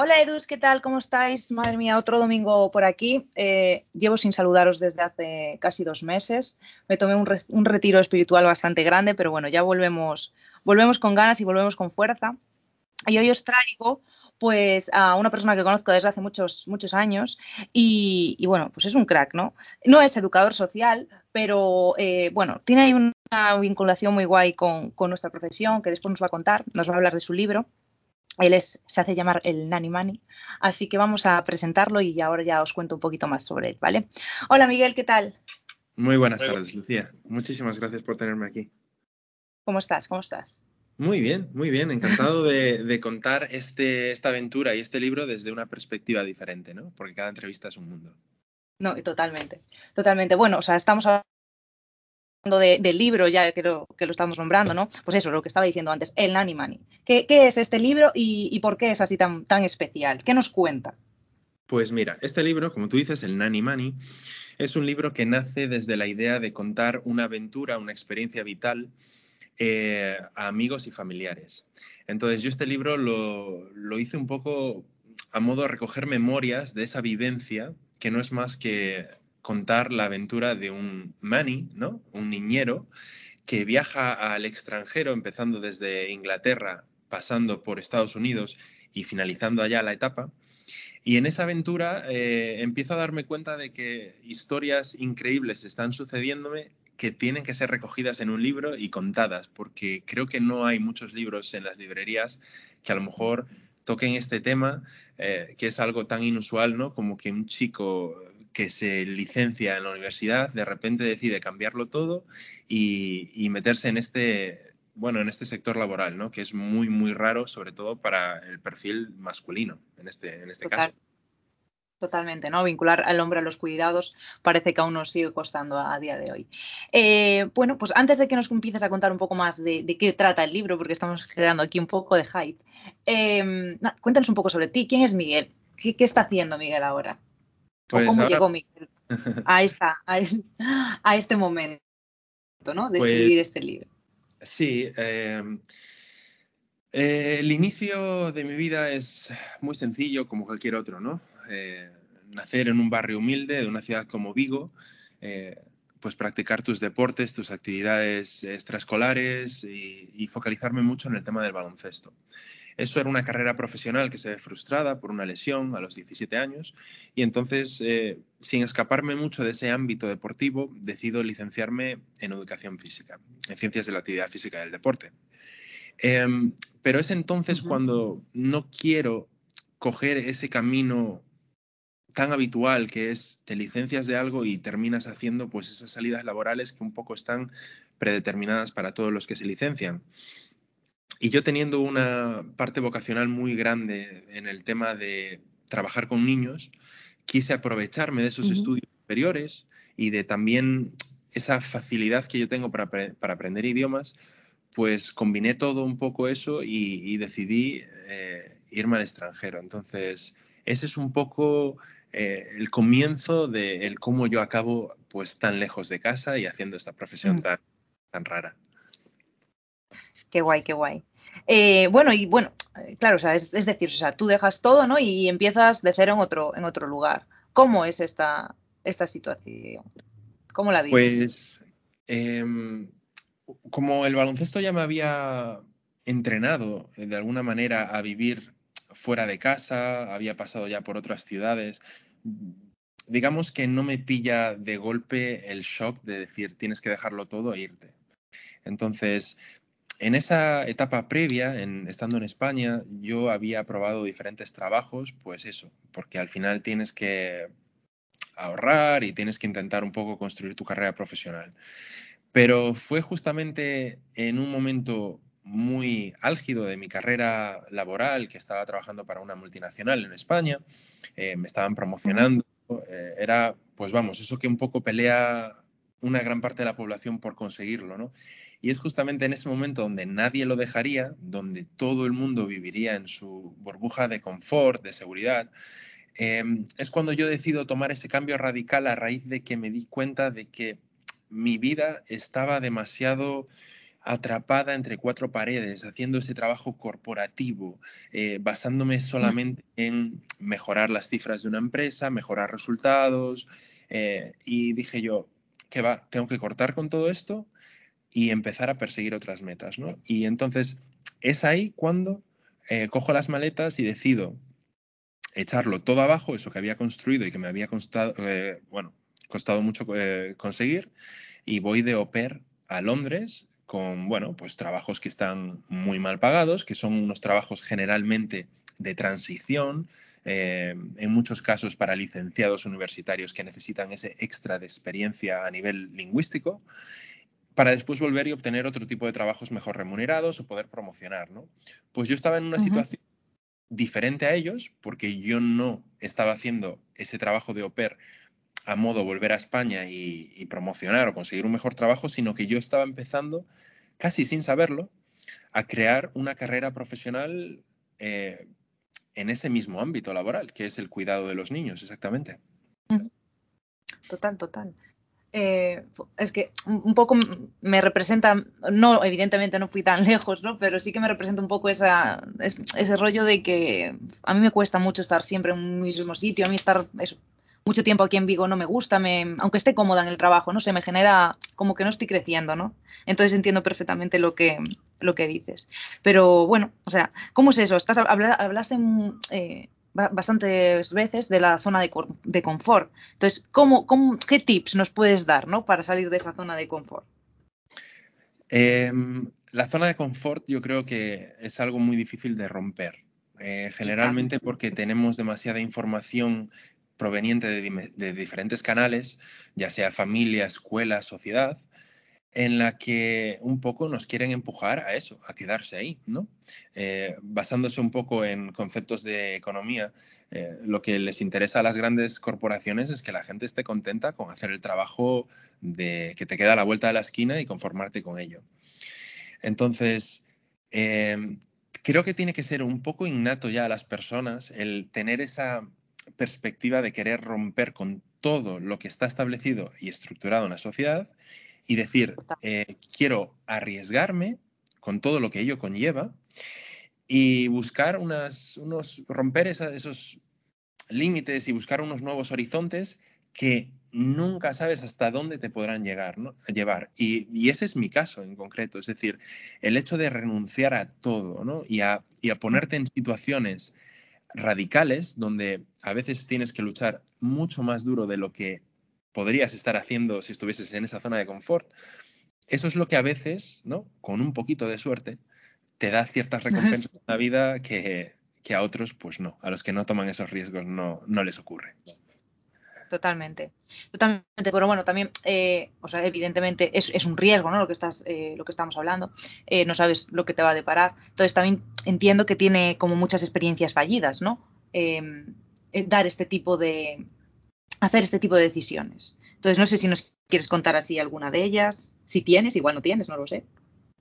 Hola Edus, ¿qué tal? ¿Cómo estáis? Madre mía, otro domingo por aquí. Eh, llevo sin saludaros desde hace casi dos meses. Me tomé un, retiro espiritual bastante grande, pero bueno, ya volvemos, volvemos con ganas y volvemos con fuerza. Y hoy os traigo pues a una persona que conozco desde hace muchos, muchos años y, bueno, pues es un crack, ¿no? No es educador social, pero eh, bueno, tiene ahí una vinculación muy guay con nuestra profesión que después nos va a contar, nos va a hablar de su libro. Él es, se hace llamar el Nani Mani, así que vamos a presentarlo y ahora ya os cuento un poquito más sobre él, ¿vale? Hola Miguel, ¿qué tal? Muy buenas tardes, Lucía. Muchísimas gracias por tenerme aquí. ¿Cómo estás? ¿Cómo estás? Muy bien, muy bien. Encantado de, de, contar este, esta aventura y este libro desde una perspectiva diferente, ¿no? Porque cada entrevista es un mundo. No, totalmente, totalmente. Bueno, o sea, estamos de, del libro, ya que lo, que lo estamos nombrando, ¿no? Pues eso, lo que estaba diciendo antes, el Nani Mani. ¿Qué, ¿Qué, es este libro y, y, por qué es así tan, tan especial? ¿Qué nos cuenta? Pues mira, este libro, como tú dices, el Nani Mani, es un libro que nace desde la idea de contar una aventura, una experiencia vital eh, a amigos y familiares. Entonces yo este libro lo, lo hice un poco a modo de recoger memorias de esa vivencia, que no es más que contar la aventura de un mani, ¿no? Un niñero que viaja al extranjero, empezando desde Inglaterra, pasando por Estados Unidos y finalizando allá la etapa. Y en esa aventura eh, empiezo a darme cuenta de que historias increíbles están sucediéndome que tienen que ser recogidas en un libro y contadas, porque creo que no hay muchos libros en las librerías que a lo mejor toquen este tema, eh, que es algo tan inusual, ¿no? Como que un chico que se licencia en la universidad, de repente decide cambiarlo todo y, y, meterse en este, bueno, en este sector laboral, ¿no? Que es muy, muy raro, sobre todo para el perfil masculino, en este, en este Total. caso. Totalmente, ¿no? Vincular al hombre a los cuidados parece que aún nos sigue costando a, a día de hoy. Eh, bueno, pues antes de que nos empieces a contar un poco más de, de, qué trata el libro, porque estamos creando aquí un poco de hype, eh, no, cuéntanos un poco sobre ti. ¿Quién es Miguel? ¿Qué, qué está haciendo Miguel ahora? Pues ¿O cómo ahora... llegó Miguel a, esta, a, es, a, este momento, ¿no? De Pues, escribir este libro. Sí. Eh, eh, el inicio de mi vida es muy sencillo, como cualquier otro, ¿no? Eh, nacer en un barrio humilde de una ciudad como Vigo, eh, pues practicar tus deportes, tus actividades extraescolares y, y, focalizarme mucho en el tema del baloncesto. Eso era una carrera profesional que se ve frustrada por una lesión a los 17 años y entonces, eh, sin escaparme mucho de ese ámbito deportivo, decido licenciarme en educación física, en ciencias de la actividad física del deporte. Eh, pero es entonces uh -huh. cuando no quiero coger ese camino tan habitual que es te licencias de algo y terminas haciendo pues esas salidas laborales que un poco están predeterminadas para todos los que se licencian. Y yo teniendo una parte vocacional muy grande en el tema de trabajar con niños, quise aprovecharme de esos uh -huh. estudios superiores y de también esa facilidad que yo tengo para, para aprender idiomas, pues combiné todo un poco eso y, y decidí eh, irme al extranjero. Entonces, ese es un poco eh, el comienzo de el cómo yo acabo pues tan lejos de casa y haciendo esta profesión mm. tan, tan rara. Qué guay, qué guay. Eh, bueno, y bueno, claro, o sea, es, decir, o sea, tú dejas todo, ¿no? Y empiezas de cero en otro, en otro lugar. ¿Cómo es esta, esta situación? ¿Cómo la vives? Pues, eh, como el baloncesto ya me había entrenado de alguna manera a vivir fuera de casa, había pasado ya por otras ciudades, digamos que no me pilla de golpe el shock de decir tienes que dejarlo todo e irte. Entonces, en esa etapa previa, en, estando en España, yo había probado diferentes trabajos, pues eso, porque al final tienes que ahorrar y tienes que intentar un poco construir tu carrera profesional. Pero fue justamente en un momento muy álgido de mi carrera laboral, que estaba trabajando para una multinacional en España, eh, me estaban promocionando, eh, era, pues vamos, eso que un poco pelea una gran parte de la población por conseguirlo, ¿no? Y es justamente en ese momento donde nadie lo dejaría, donde todo el mundo viviría en su burbuja de confort, de seguridad, eh, es cuando yo decido tomar ese cambio radical a raíz de que me di cuenta de que mi vida estaba demasiado atrapada entre cuatro paredes, haciendo ese trabajo corporativo, eh, basándome solamente en mejorar las cifras de una empresa, mejorar resultados. Eh, y dije yo, que va, tengo que cortar con todo esto y empezar a perseguir otras metas, ¿no? Y entonces es ahí cuando eh, cojo las maletas y decido echarlo todo abajo, eso que había construido y que me había costado, bueno, costado mucho conseguir, y voy de Oper a Londres con, bueno, pues trabajos que están muy mal pagados, que son unos trabajos generalmente de transición, eh, en muchos casos para licenciados universitarios que necesitan ese extra de experiencia a nivel lingüístico, para después volver y obtener otro tipo de trabajos mejor remunerados o poder promocionar, ¿no? Pues yo estaba en una situación diferente a ellos, porque yo no estaba haciendo ese trabajo de au pair a modo volver a España y, promocionar o conseguir un mejor trabajo, sino que yo estaba empezando, casi sin saberlo, a crear una carrera profesional eh, en ese mismo ámbito laboral, que es el cuidado de los niños, exactamente. Total, total. Eh, es que un poco me representa, no, evidentemente no fui tan lejos, ¿no? Pero sí que me representa un poco esa, ese rollo de que a mí me cuesta mucho estar siempre en un mismo sitio, a mí estar eso, mucho tiempo aquí en Vigo no me gusta, me, aunque esté cómoda en el trabajo, no sé, me genera como que no estoy creciendo, ¿no? Entonces entiendo perfectamente lo que, lo que dices. Pero bueno, o sea, ¿cómo es eso? Estás, hablaste eh, bastantes veces de la zona de, de confort. Entonces, ¿cómo, cómo, ¿qué tips nos puedes dar ¿no? para salir de esa zona de confort? Em, la zona de confort yo creo que es algo muy difícil de romper. Eh, generalmente porque tenemos demasiada información proveniente de, diferentes canales, ya sea familia, escuela, sociedad, en la que un poco nos quieren empujar a eso, a quedarse ahí, ¿no? Eh, basándose un poco en conceptos de economía, eh, lo que les interesa a las grandes corporaciones es que la gente esté contenta con hacer el trabajo de que te queda a la vuelta de la esquina y conformarte con ello. Entonces, eh, creo que tiene que ser un poco innato ya a las personas el tener esa perspectiva de querer romper con todo lo que está establecido y estructurado en la sociedad y decir, eh, quiero arriesgarme con todo lo que ello conlleva y buscar unas, unos, romper esos límites y buscar unos nuevos horizontes que nunca sabes hasta dónde te podrán llegar, ¿no? llevar. Y, ese es mi caso en concreto, es decir, el hecho de renunciar a todo ¿no? y, a, y a ponerte en situaciones radicales donde a veces tienes que luchar mucho más duro de lo que podrías estar haciendo si estuvieses en esa zona de confort. Eso es lo que a veces, ¿no? Con un poquito de suerte, te da ciertas recompensas en la vida que, que, a otros, pues no. A los que no toman esos riesgos no, no les ocurre totalmente. Totalmente, pero bueno, también, eh, o sea, evidentemente es, un riesgo, ¿no? Lo que estás, eh, lo que estamos hablando. Eh, no sabes lo que te va a deparar. Entonces también entiendo que tiene como muchas experiencias fallidas, ¿no? Em, dar este tipo de, hacer este tipo de decisiones. Entonces no sé si nos quieres contar así alguna de ellas. Si tienes, igual no tienes, no lo sé.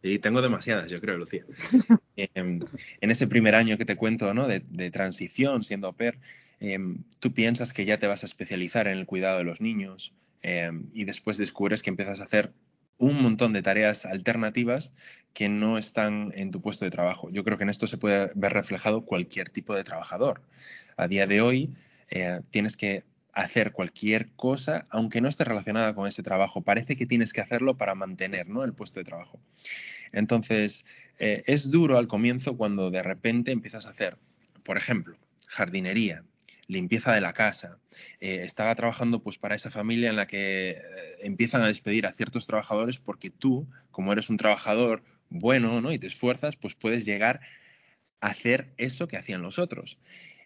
Sí, tengo demasiadas, yo creo, Lucía. Em, en ese primer año que te cuento, ¿no? De, transición, siendo PER, Em, tú piensas que ya te vas a especializar en el cuidado de los niños em, y después descubres que empiezas a hacer un montón de tareas alternativas que no están en tu puesto de trabajo. Yo creo que en esto se puede ver reflejado cualquier tipo de trabajador. A día de hoy eh, tienes que hacer cualquier cosa, aunque no esté relacionada con ese trabajo. Parece que tienes que hacerlo para mantener ¿no? el puesto de trabajo. Entonces, eh, es duro al comienzo cuando de repente empiezas a hacer, por ejemplo, jardinería, limpieza de la casa. Eh, estaba trabajando pues para esa familia en la que eh, empiezan a despedir a ciertos trabajadores porque tú, como eres un trabajador bueno ¿no? y te esfuerzas, pues puedes llegar a hacer eso que hacían los otros.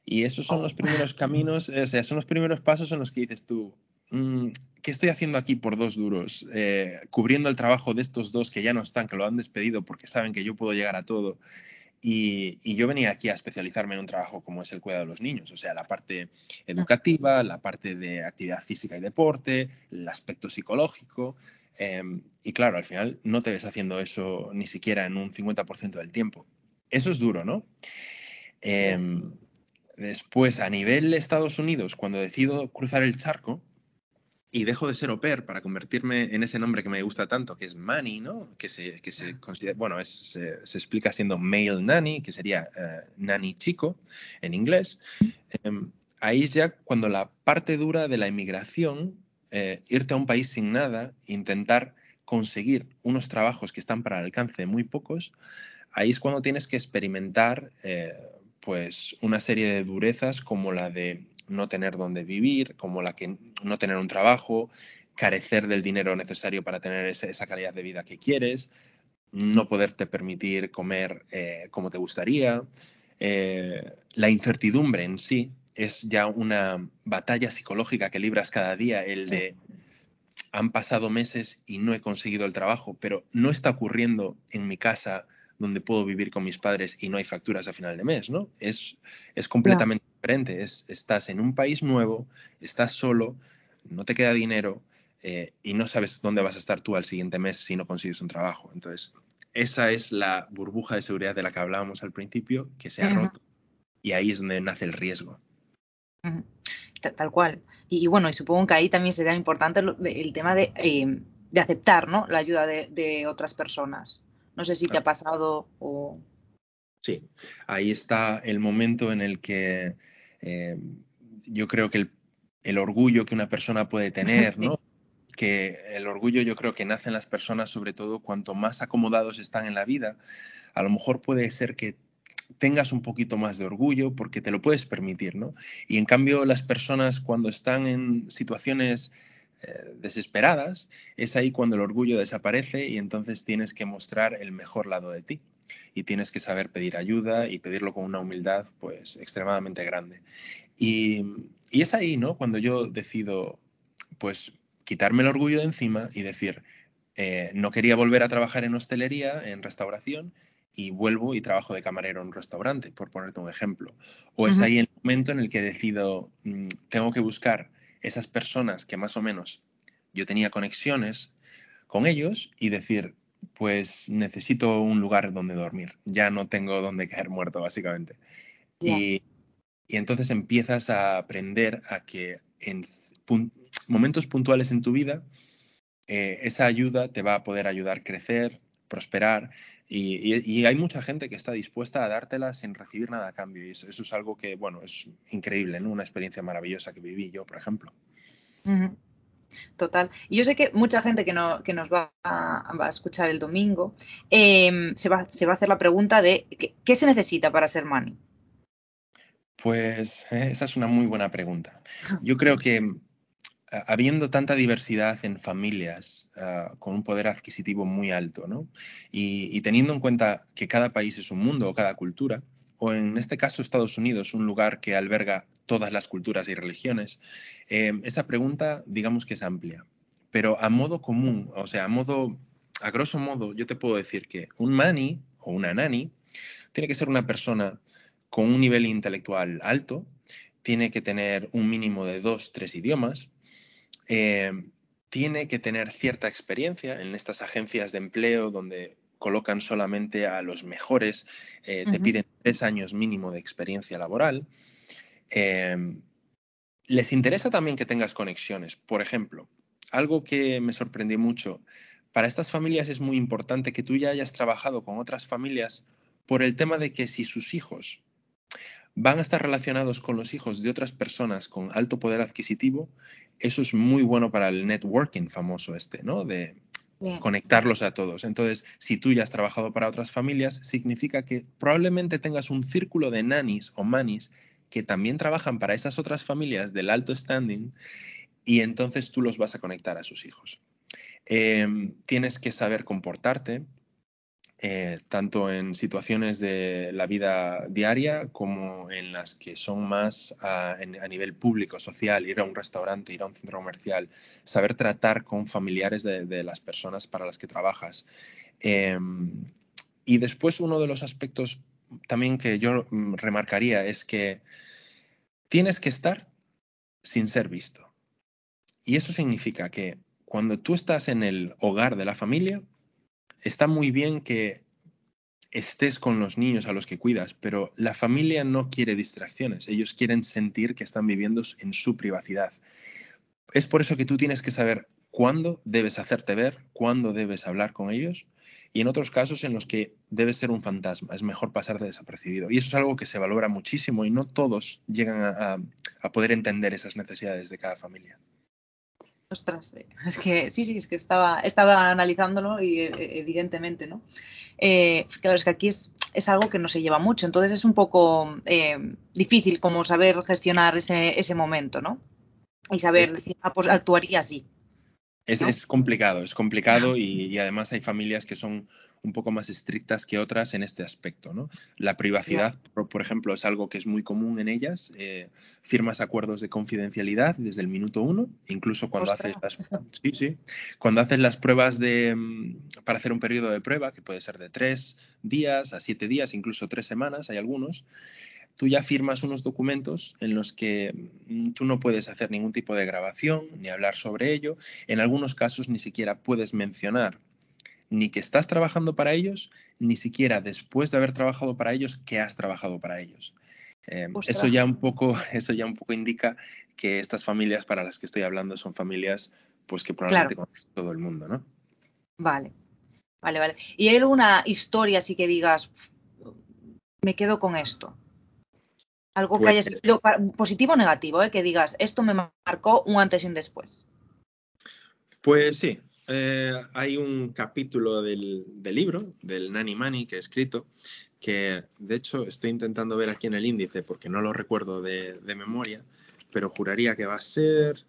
Y esos son los primeros caminos, o sea, son los primeros pasos en los que dices tú, mm, ¿qué estoy haciendo aquí por dos duros? Eh, cubriendo el trabajo de estos dos que ya no están, que lo han despedido porque saben que yo puedo llegar a todo. Y, yo venía aquí a especializarme en un trabajo como es el cuidado de los niños, o sea, la parte educativa, la parte de actividad física y deporte, el aspecto psicológico. Em, y claro, al final no te ves haciendo eso ni siquiera en un 50% del tiempo. Eso es duro, ¿no? Después, a nivel Estados Unidos, cuando decido cruzar el charco, y dejo de ser au pair para convertirme en ese nombre que me gusta tanto, que es Manny, ¿no? Que se, que se bueno, es, se, explica siendo male nanny, que sería uh, nanny chico en inglés. Um, ahí es ya cuando la parte dura de la inmigración, eh, irte a un país sin nada, intentar conseguir unos trabajos que están para el alcance de muy pocos, ahí es cuando tienes que experimentar eh, pues una serie de durezas como la de no tener dónde vivir, como la que no tener un trabajo, carecer del dinero necesario para tener ese, esa calidad de vida que quieres, no poderte permitir comer eh, como te gustaría. Eh, la incertidumbre en sí es ya una batalla psicológica que libras cada día, el sí. de han pasado meses y no he conseguido el trabajo, pero no está ocurriendo en mi casa donde puedo vivir con mis padres y no hay facturas a final de mes, ¿no? Es, es completamente yeah. diferente. Es, estás en un país nuevo, estás solo, no te queda dinero eh, y no sabes dónde vas a estar tú al siguiente mes si no consigues un trabajo. Entonces, esa es la burbuja de seguridad de la que hablábamos al principio, que se ha uh -huh. roto y ahí es donde nace el riesgo. Uh -huh. Tal cual. Y, y, bueno, y supongo que ahí también sería importante el, el tema de, eh, de, aceptar ¿no? la ayuda de, de otras personas. No sé si te ha pasado o... Sí, ahí está el momento en el que eh, yo creo que el, el, orgullo que una persona puede tener, sí. ¿no? Que el orgullo yo creo que nace en las personas, sobre todo cuanto más acomodados están en la vida, a lo mejor puede ser que tengas un poquito más de orgullo porque te lo puedes permitir, ¿no? Y en cambio las personas cuando están en situaciones eh, desesperadas, es ahí cuando el orgullo desaparece y entonces tienes que mostrar el mejor lado de ti y tienes que saber pedir ayuda y pedirlo con una humildad pues extremadamente grande. Y, y es ahí, ¿no? Cuando yo decido pues quitarme el orgullo de encima y decir, eh, no quería volver a trabajar en hostelería, en restauración, y vuelvo y trabajo de camarero en un restaurante, por ponerte un ejemplo. O uh -huh. es ahí el momento en el que decido, mmm, tengo que buscar esas personas que más o menos yo tenía conexiones con ellos y decir, pues necesito un lugar donde dormir, ya no tengo donde caer muerto, básicamente. Yeah. Y, y, entonces empiezas a aprender a que en pun momentos puntuales en tu vida, eh, esa ayuda te va a poder ayudar a crecer, prosperar, y, y, y, hay mucha gente que está dispuesta a dártela sin recibir nada a cambio. Y eso, eso es algo que, bueno, es increíble, ¿no? Una experiencia maravillosa que viví yo, por ejemplo. Uh -huh. Total. Y yo sé que mucha gente que, no, que nos va a, va a, escuchar el domingo eh, se, va, se, va, a hacer la pregunta de ¿qué, qué se necesita para ser money? Pues eh, esa es una muy buena pregunta. Yo creo que habiendo tanta diversidad en familias uh, con un poder adquisitivo muy alto, ¿no? Y, teniendo en cuenta que cada país es un mundo o cada cultura, o en este caso Estados Unidos, un lugar que alberga todas las culturas y religiones, eh, esa pregunta digamos que es amplia. Pero a modo común, o sea, a modo, a grosso modo, yo te puedo decir que un mani o una nani tiene que ser una persona con un nivel intelectual alto, tiene que tener un mínimo de dos, tres idiomas, eh, tiene que tener cierta experiencia en estas agencias de empleo donde colocan solamente a los mejores, eh, te uh -huh. piden tres años mínimo de experiencia laboral. Eh, les interesa también que tengas conexiones. Por ejemplo, algo que me sorprendió mucho, para estas familias es muy importante que tú ya hayas trabajado con otras familias por el tema de que si sus hijos van a estar relacionados con los hijos de otras personas con alto poder adquisitivo, eso es muy bueno para el networking famoso este, ¿no? De conectarlos a todos. Entonces, si tú ya has trabajado para otras familias, significa que probablemente tengas un círculo de nanis o manis que también trabajan para esas otras familias del alto standing y entonces tú los vas a conectar a sus hijos. Eh, tienes que saber comportarte, eh, tanto en situaciones de la vida diaria como en las que son más a, nivel público, social, ir a un restaurante, ir a un centro comercial, saber tratar con familiares de, las personas para las que trabajas. Eh, y después uno de los aspectos también que yo mm, remarcaría es que tienes que estar sin ser visto. Y eso significa que cuando tú estás en el hogar de la familia, está muy bien que estés con los niños a los que cuidas, pero la familia no quiere distracciones. Ellos quieren sentir que están viviendo en su privacidad. es por eso que tú tienes que saber cuándo debes hacerte ver, cuándo debes hablar con ellos y en otros casos en los que debes ser un fantasma, es mejor pasar de desapercibido. Y eso es algo que se valora muchísimo y no todos llegan a, poder entender esas necesidades de cada familia. Ostras, eh, es que sí, sí, es que estaba, estaba analizándolo y eh, evidentemente, ¿no? Eh, claro, es que aquí es, es, algo que no se lleva mucho, entonces es un poco difícil como saber gestionar ese, ese momento, ¿no? Y saber decir, ah, pues actuaría así. Es, complicado, es complicado y, además hay familias que son un poco más estrictas que otras en este aspecto. ¿no? La privacidad, por, ejemplo, es algo que es muy común en ellas. Eh, firmas acuerdos de confidencialidad desde el minuto uno, incluso cuando haces las, sí, sí, cuando haces las pruebas de, mm, para hacer un periodo de prueba, que puede ser de tres días a siete días, incluso tres semanas, hay algunos tú ya firmas unos documentos en los que mm, tú no puedes hacer ningún tipo de grabación ni hablar sobre ello. En algunos casos ni siquiera puedes mencionar ni que estás trabajando para ellos, ni siquiera después de haber trabajado para ellos que has trabajado para ellos. Em, eso ya un poco, eso ya un poco indica que estas familias para las que estoy hablando son familias, pues que probablemente conoce todo el mundo, ¿no? Vale, vale, vale. ¿Y hay alguna historia así que digas, me quedo con esto? Algo que haya sido positivo o negativo, ¿eh? que digas, esto me marcó un antes y un después. Pues sí, eh, hay un capítulo del, libro, del Nani Mani, que he escrito, que de hecho estoy intentando ver aquí en el índice porque no lo recuerdo de, memoria, pero juraría que va a ser...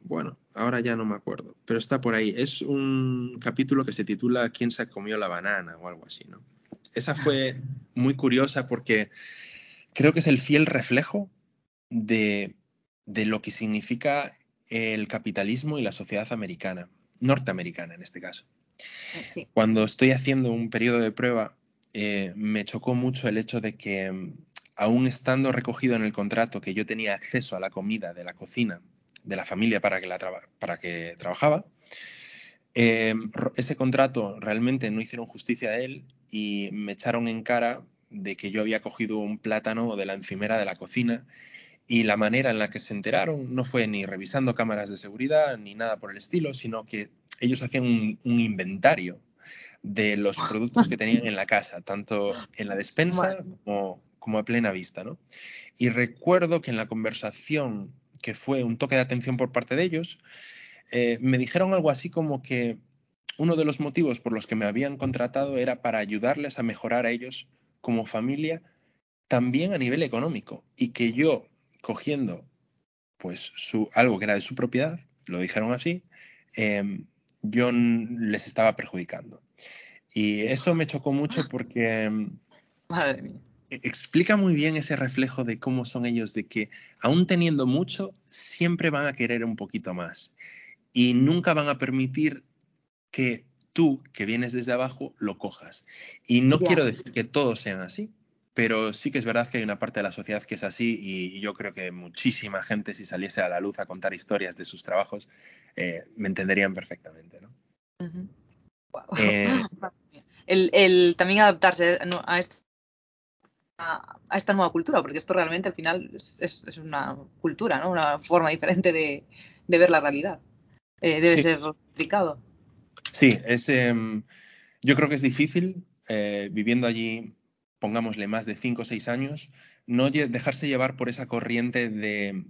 bueno, ahora ya no me acuerdo, pero está por ahí. Es un capítulo que se titula ¿Quién se comió la banana? o algo así, ¿no? Esa fue muy curiosa porque creo que es el fiel reflejo de, lo que significa el capitalismo y la sociedad americana, norteamericana en este caso. Cuando estoy haciendo un periodo de prueba, eh, me chocó mucho el hecho de que, aún estando recogido en el contrato que yo tenía acceso a la comida de la cocina de la familia para que, la para que trabajaba, eh, ese contrato realmente no hicieron justicia a él y me echaron en cara de que yo había cogido un plátano de la encimera de la cocina y la manera en la que se enteraron no fue ni revisando cámaras de seguridad ni nada por el estilo, sino que ellos hacían un, inventario de los productos que tenían en la casa, tanto en la despensa como, como a plena vista. ¿no? Y recuerdo que en la conversación, que fue un toque de atención por parte de ellos, eh, me dijeron algo así como que uno de los motivos por los que me habían contratado era para ayudarles a mejorar a ellos como familia, también a nivel económico, y que yo, cogiendo pues su, algo que era de su propiedad, lo dijeron así, em, yo les estaba perjudicando. Y eso me chocó mucho porque em, e, explica muy bien ese reflejo de cómo son ellos, de que aún teniendo mucho, siempre van a querer un poquito más y nunca van a permitir que tú, que vienes desde abajo, lo cojas. Y no quiero decir que todos sean así, pero sí que es verdad que hay una parte de la sociedad que es así y, yo creo que muchísima gente, si saliese a la luz a contar historias de sus trabajos, eh, me entenderían perfectamente. ¿no? Eh, el, también adaptarse a esta, a esta nueva cultura, porque esto realmente al final es, una cultura, ¿no? una forma diferente de ver la realidad. Eh, debe ser complicado. Sí, es, em, yo creo que es difícil eh, viviendo allí, pongámosle más de cinco o seis años, no dejarse llevar por esa corriente de,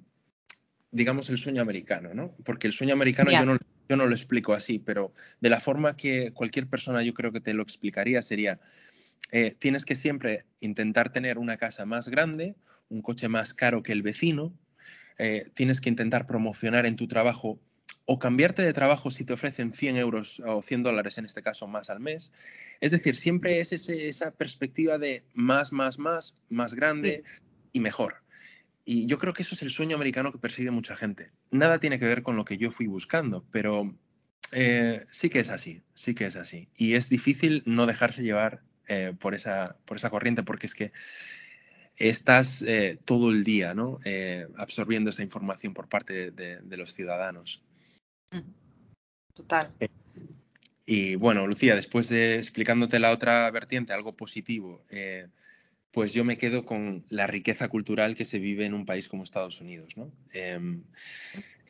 digamos, el sueño americano, ¿no? Porque el sueño americano yo, no, yo no lo explico así, pero de la forma que cualquier persona yo creo que te lo explicaría sería, eh, tienes que siempre intentar tener una casa más grande, un coche más caro que el vecino, tienes que intentar promocionar en tu trabajo o cambiarte de trabajo si te ofrecen 100 euros o 100 dólares en este caso más al mes. Es decir, siempre es esa perspectiva de más, más, más, más grande y mejor. Y yo creo que eso es el sueño americano que persigue mucha gente. Nada tiene que ver con lo que yo fui buscando, pero eh, sí que es así, sí que es así. Y es difícil no dejarse llevar eh, por, esa, por esa corriente, porque es que estás eh, todo el día ¿no? absorbiendo esa información por parte de los ciudadanos. Total. Eh, y bueno, Lucía, después de explicándote la otra vertiente, algo positivo, eh, pues yo me quedo con la riqueza cultural que se vive en un país como Estados Unidos. ¿no? Em,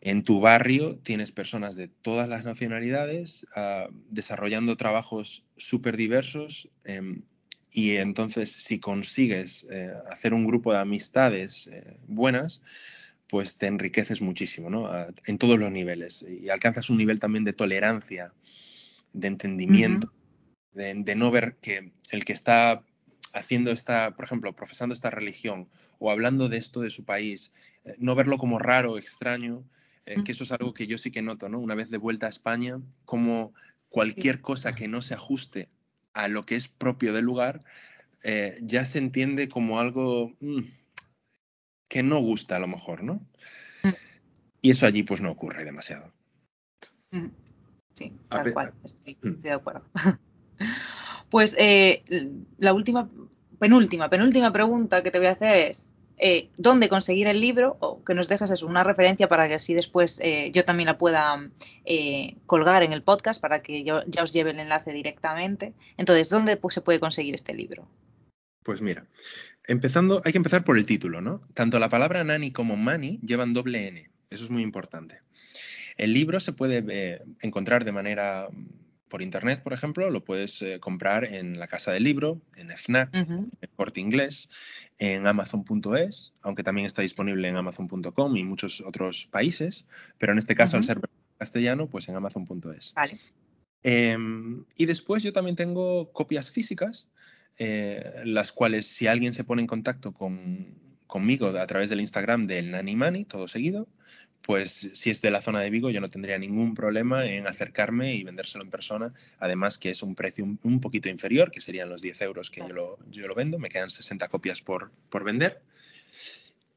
en tu barrio tienes personas de todas las nacionalidades uh, desarrollando trabajos súper diversos eh, y entonces si consigues eh, hacer un grupo de amistades buenas, pues te enriqueces muchísimo, ¿no? En todos los niveles y alcanzas un nivel también de tolerancia, de entendimiento, uh -huh. de, de no ver que el que está haciendo esta, por ejemplo, profesando esta religión o hablando de esto de su país, eh, no verlo como raro, extraño, eh, que eso es algo que yo sí que noto, ¿no? Una vez de vuelta a España, como cualquier cosa que no se ajuste a lo que es propio del lugar, eh, ya se entiende como algo mmm, que no gusta a lo mejor, ¿no? Y eso allí pues no ocurre demasiado. Sí, tal cual, estoy, estoy de acuerdo. Pues eh, la última, penúltima, penúltima pregunta que te voy a hacer es, eh, ¿dónde conseguir el libro? O que nos dejes eso, una referencia para que así después eh, yo también la pueda eh, colgar en el podcast para que yo ya os lleve el enlace directamente. Entonces, ¿dónde pues, se puede conseguir este libro? Pues mira, empezando, hay que empezar por el título, ¿no? Tanto la palabra nani como mani llevan doble N, eso es muy importante. El libro se puede encontrar de manera por internet, por ejemplo, lo puedes eh, comprar en la casa del libro, en FNAC, uh -huh. en Corte Inglés, en Amazon.es, aunque también está disponible en Amazon.com y muchos otros países, pero en este caso, uh -huh. al ser castellano, pues en Amazon.es. Vale. Eh, y después yo también tengo copias físicas, eh, las cuales si alguien se pone en contacto con, conmigo a través del Instagram del Nani Mani, todo seguido, pues si es de la zona de Vigo yo no tendría ningún problema en acercarme y vendérselo en persona, además que es un precio un, un poquito inferior, que serían los 10 euros que yo lo, yo lo vendo, me quedan 60 copias por, por vender.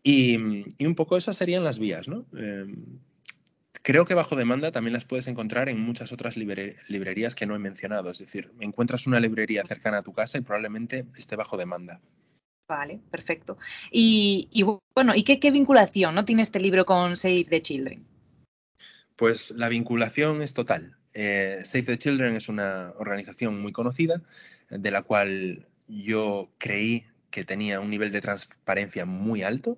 Y, y, un poco esas serían las vías, ¿no? Eh, creo que bajo demanda también las puedes encontrar en muchas otras libre, librerías que no he mencionado, es decir, encuentras una librería cercana a tu casa y probablemente esté bajo demanda. Vale, perfecto. Y, y bueno, ¿y qué, qué, vinculación no tiene este libro con Save the Children? Pues la vinculación es total. Eh, Save the Children es una organización muy conocida, de la cual yo creí que tenía un nivel de transparencia muy alto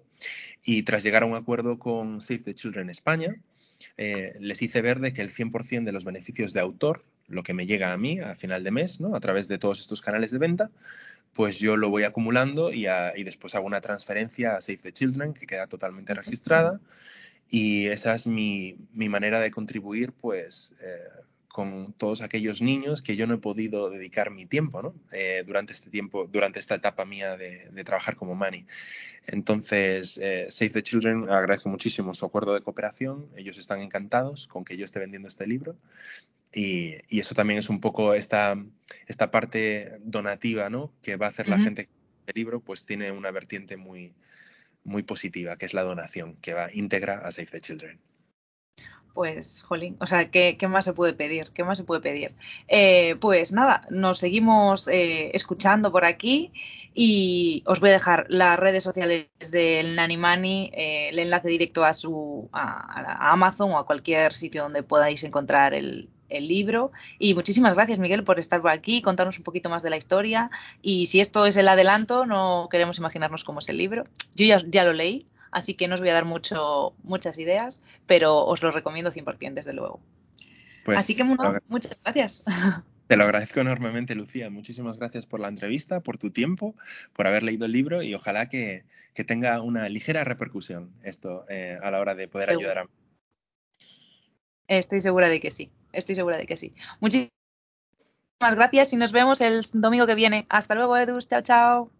y tras llegar a un acuerdo con Save the Children España, eh, les hice ver de que el 100% de los beneficios de autor, lo que me llega a mí a final de mes, ¿no? a través de todos estos canales de venta, pues yo lo voy acumulando y, después hago una transferencia a Save the Children que queda totalmente registrada y esa es mi, mi manera de contribuir pues eh, con todos aquellos niños que yo no he podido dedicar mi tiempo ¿no? eh, durante este tiempo, durante esta etapa mía de, de trabajar como Mani. Entonces, eh, Save the Children agradezco muchísimo su acuerdo de cooperación, ellos están encantados con que yo esté vendiendo este libro y, y, eso también es un poco esta, esta parte donativa, ¿no? Que va a hacer uh -huh. la gente que libro, pues tiene una vertiente muy, muy positiva, que es la donación, que va íntegra a Save the Children. Pues, jolín, o sea, ¿qué, más se puede pedir? ¿Qué más se puede pedir? Eh, pues nada, nos seguimos eh, escuchando por aquí y os voy a dejar las redes sociales del Nani Mani, eh, el enlace directo a su a, a Amazon o a cualquier sitio donde podáis encontrar el, el libro. Y muchísimas gracias, Miguel, por estar por aquí, contarnos un poquito más de la historia. Y si esto es el adelanto, no queremos imaginarnos cómo es el libro. Yo ya, ya lo leí, así que no os voy a dar mucho, muchas ideas, pero os lo recomiendo 100%, desde luego. Pues, así que bueno, muchas gracias. Te lo agradezco enormemente, Lucía. Muchísimas gracias por la entrevista, por tu tiempo, por haber leído el libro y ojalá que, que tenga una ligera repercusión esto eh, a la hora de poder ayudar a... Estoy segura de que sí, estoy segura de que sí. Muchísimas gracias y nos vemos el domingo que viene. Hasta luego, Edus. Chao, chao.